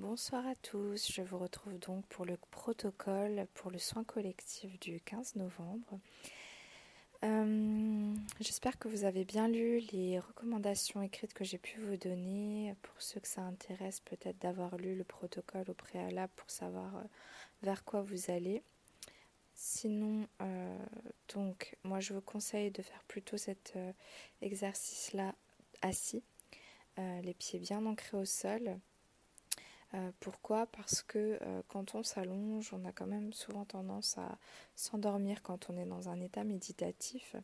Bonsoir à tous, je vous retrouve donc pour le protocole pour le soin collectif du 15 novembre. Euh, j'espère que vous avez bien lu les recommandations écrites que j'ai pu vous donner. Pour ceux que ça intéresse, peut-être d'avoir lu le protocole au préalable pour savoir euh, vers quoi vous allez. Sinon, euh, donc, moi je vous conseille de faire plutôt cet exercice-là assis, les pieds bien ancrés au sol. Euh, pourquoi? Parce que euh, quand on s'allonge, on a quand même souvent tendance à s'endormir quand on est dans un état méditatif.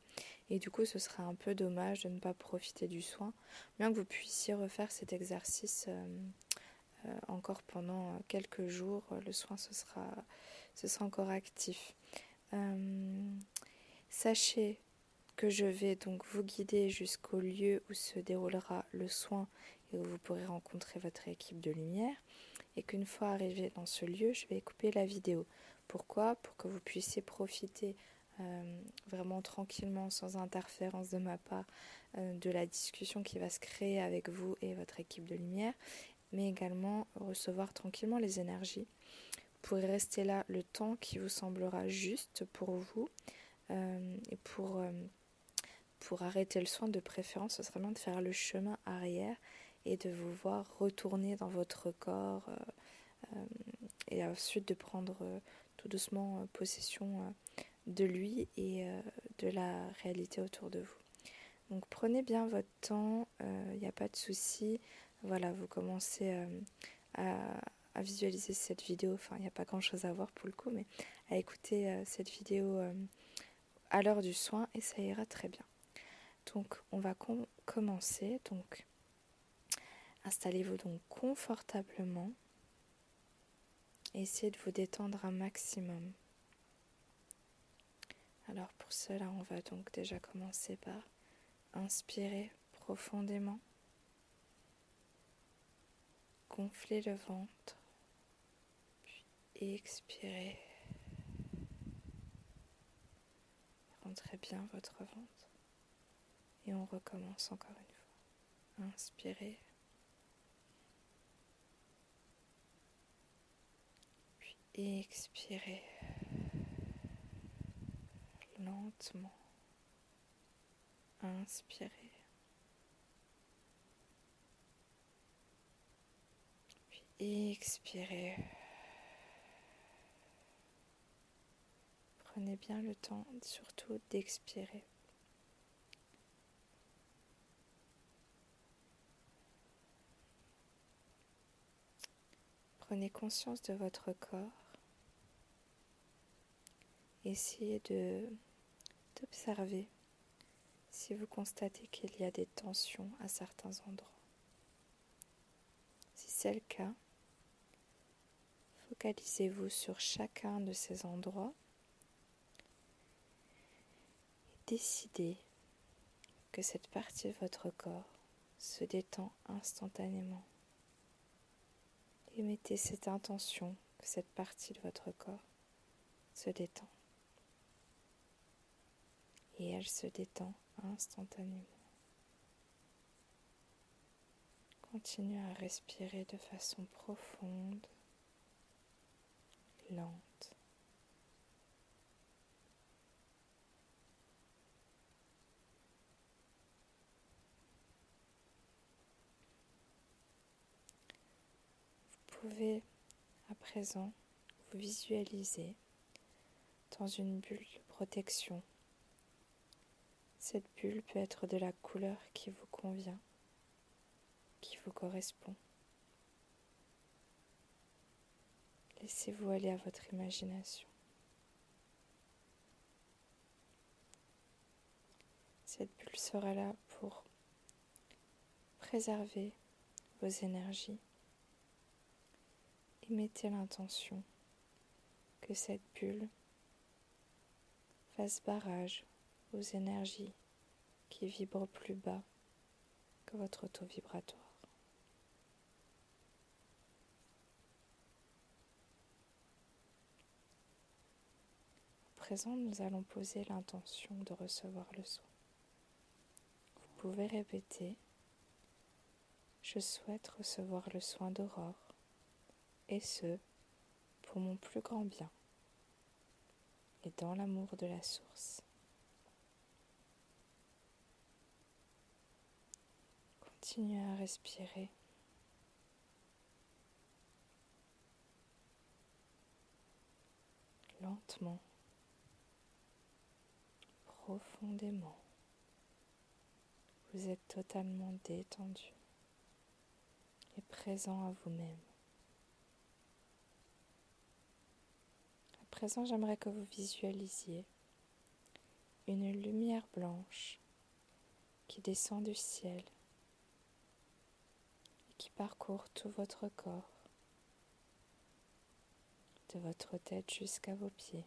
Et du coup, ce serait un peu dommage de ne pas profiter du soin. Bien que vous puissiez refaire cet exercice euh, encore pendant quelques jours, le soin sera, sera encore actif. sachez que je vais donc vous guider jusqu'au lieu où se déroulera le soin et où vous pourrez rencontrer votre équipe de lumière et qu'une fois arrivé dans ce lieu, je vais couper la vidéo. Pourquoi? Pour que vous puissiez profiter euh, vraiment tranquillement, sans interférence de ma part, euh, de la discussion qui va se créer avec vous et votre équipe de lumière, mais également recevoir tranquillement les énergies. Vous pourrez rester là le temps qui vous semblera juste pour vous euh, et pour, pour arrêter le soin de préférence, ce serait bien de faire le chemin arrière et de vous voir retourner dans votre corps euh, euh, et ensuite de prendre euh, tout doucement possession de lui et de la réalité autour de vous. Donc prenez bien votre temps, il n'y a pas de souci. Voilà, vous commencez à, à, visualiser cette vidéo. Enfin, il n'y a pas grand chose à voir pour le coup, mais à écouter cette vidéo à l'heure du soin et ça ira très bien. Donc, on va commencer. Donc, Installez-vous donc confortablement. Essayez de vous détendre un maximum. Alors pour cela, on va donc déjà commencer par inspirer profondément, gonfler le ventre, puis expirer. Rentrez bien votre ventre et on recommence encore une fois. Inspirez. Expirez lentement. Inspirez. Puis expirez. Prenez bien le temps surtout d'expirer. Prenez conscience de votre corps. Essayez d'observer si vous constatez qu'il y a des tensions à certains endroits. Si c'est le cas, focalisez-vous sur chacun de ces endroits et décidez que cette partie de votre corps se détend instantanément. Et mettez cette intention que cette partie de votre corps se détend et elle se détend instantanément. Continue à respirer de façon profonde, lente. Vous pouvez à présent vous visualiser dans une bulle de protection cette bulle peut être de la couleur qui vous convient, qui vous correspond. Laissez-vous aller à votre imagination. Cette bulle sera là pour préserver vos énergies et mettez l'intention que cette bulle fasse barrage énergies qui vibrent plus bas que votre taux vibratoire. À présent, nous allons poser l'intention de recevoir le soin. Vous pouvez répéter Je souhaite recevoir le soin d'aurore et ce, pour mon plus grand bien, et dans l'amour de la source. Continuez à respirer. lentement, profondément. Vous êtes totalement détendu et présent à vous-même. À présent, j'aimerais que vous visualisiez une lumière blanche qui descend du ciel qui parcourt tout votre corps de votre tête jusqu'à vos pieds.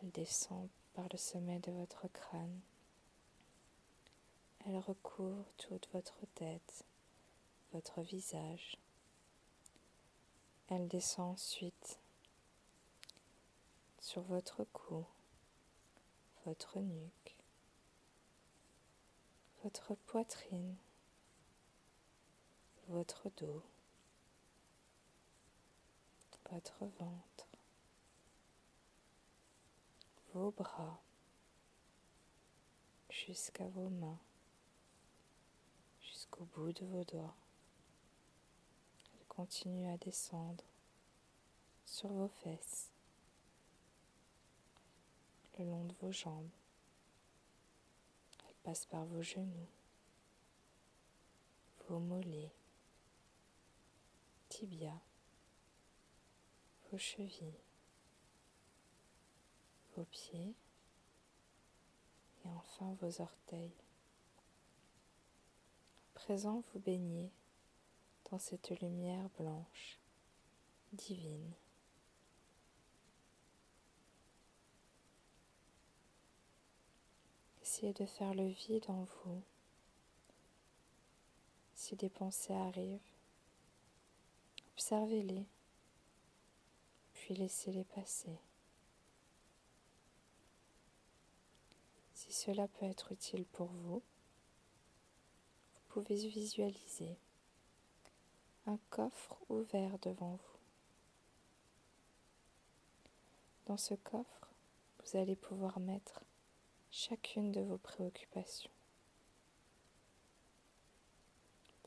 Elle descend par le sommet de votre crâne. Elle recouvre toute votre tête, votre visage. Elle descend ensuite sur votre cou, votre nuque, votre poitrine, votre dos, votre ventre, vos bras jusqu'à vos mains, jusqu'au bout de vos doigts. Elle continue à descendre sur vos fesses, le long de vos jambes. Passe par vos genoux, vos mollets, tibia, vos chevilles, vos pieds et enfin vos orteils. Présent, vous baignez dans cette lumière blanche, divine. Essayez de faire le vide en vous. Si des pensées arrivent, Observez-les, puis laissez-les passer. Si cela peut être utile pour vous, vous pouvez visualiser un coffre ouvert devant vous. Dans ce coffre, vous allez pouvoir mettre chacune de vos préoccupations.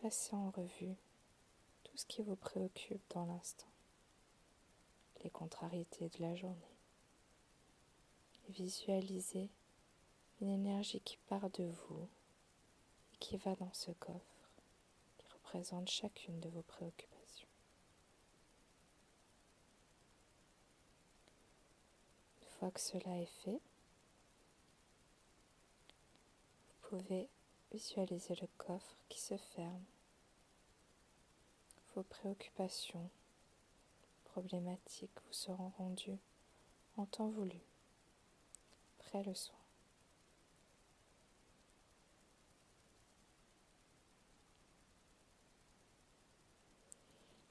Passez en revue ce qui vous préoccupe dans l'instant, les contrariétés de la journée. visualisez une énergie qui part de vous et qui va dans ce coffre qui représente chacune de vos préoccupations. Une fois que cela est fait, vous pouvez visualiser le coffre qui se ferme vos préoccupations, problématiques vous seront rendues en temps voulu, près le soin.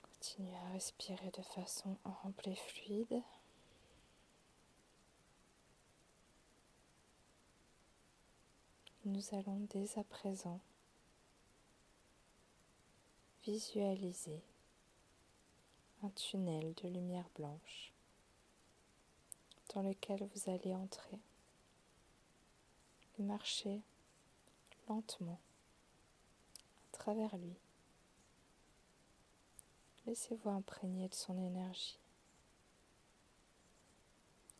Continuez à respirer de façon ample et fluide. Nous allons dès à présent Visualisez un tunnel de lumière blanche dans lequel vous allez entrer et marcher lentement à travers lui. Laissez-vous imprégner de son énergie.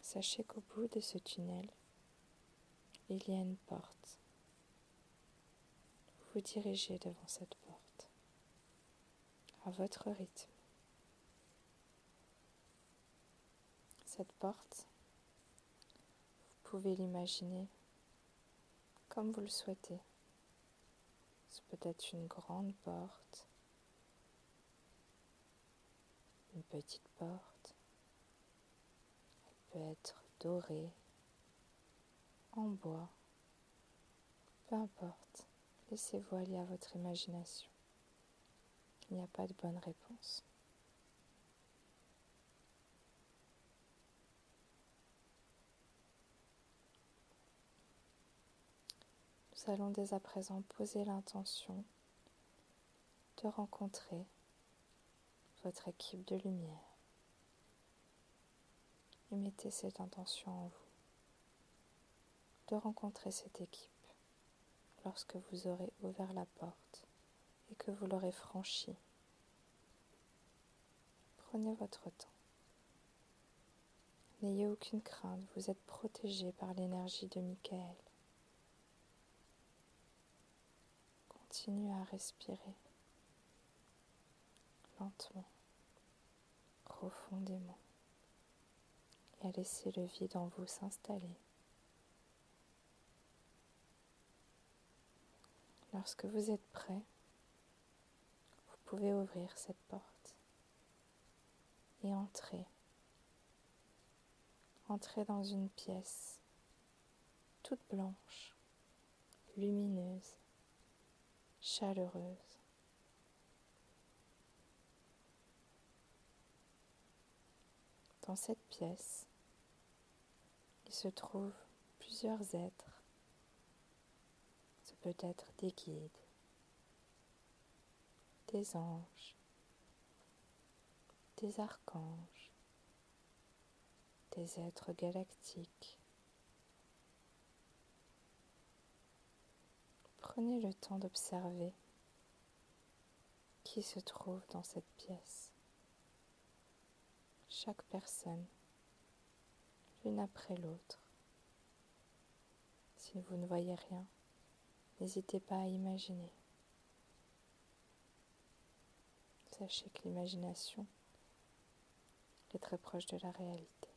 Sachez qu'au bout de ce tunnel, il y a une porte. Vous dirigez devant cette porte à votre rythme. Cette porte, vous pouvez l'imaginer comme vous le souhaitez. C'est peut-être une grande porte, une petite porte. Elle peut être dorée, en bois, peu importe. Laissez-vous aller à votre imagination. Il n'y a pas de bonne réponse. Nous allons dès à présent poser l'intention de rencontrer votre équipe de lumière. Et mettez cette intention en vous de rencontrer cette équipe lorsque vous aurez ouvert la porte et que vous l'aurez franchie. Prenez votre temps. N'ayez aucune crainte, vous êtes protégé par l'énergie de Michael. Continuez à respirer lentement, profondément et à laisser le vide en vous s'installer. Lorsque vous êtes prêt, vous pouvez ouvrir cette porte et entrer. Entrez dans une pièce toute blanche, lumineuse, chaleureuse. Dans cette pièce, il se trouve plusieurs êtres peut-être des guides, des anges, des archanges, des êtres galactiques. Prenez le temps d'observer qui se trouve dans cette pièce. Chaque personne, l'une après l'autre. Si vous ne voyez rien, N'hésitez pas à imaginer. Sachez que l'imagination est très proche de la réalité.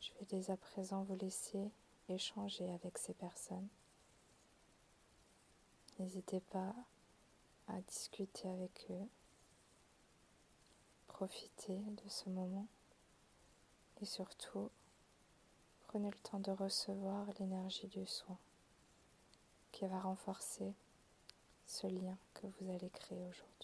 Je vais dès à présent vous laisser échanger avec ces personnes. N'hésitez pas à discuter avec eux. Profitez de ce moment. Et surtout, prenez le temps de recevoir l'énergie du soin qui va renforcer ce lien que vous allez créer aujourd'hui.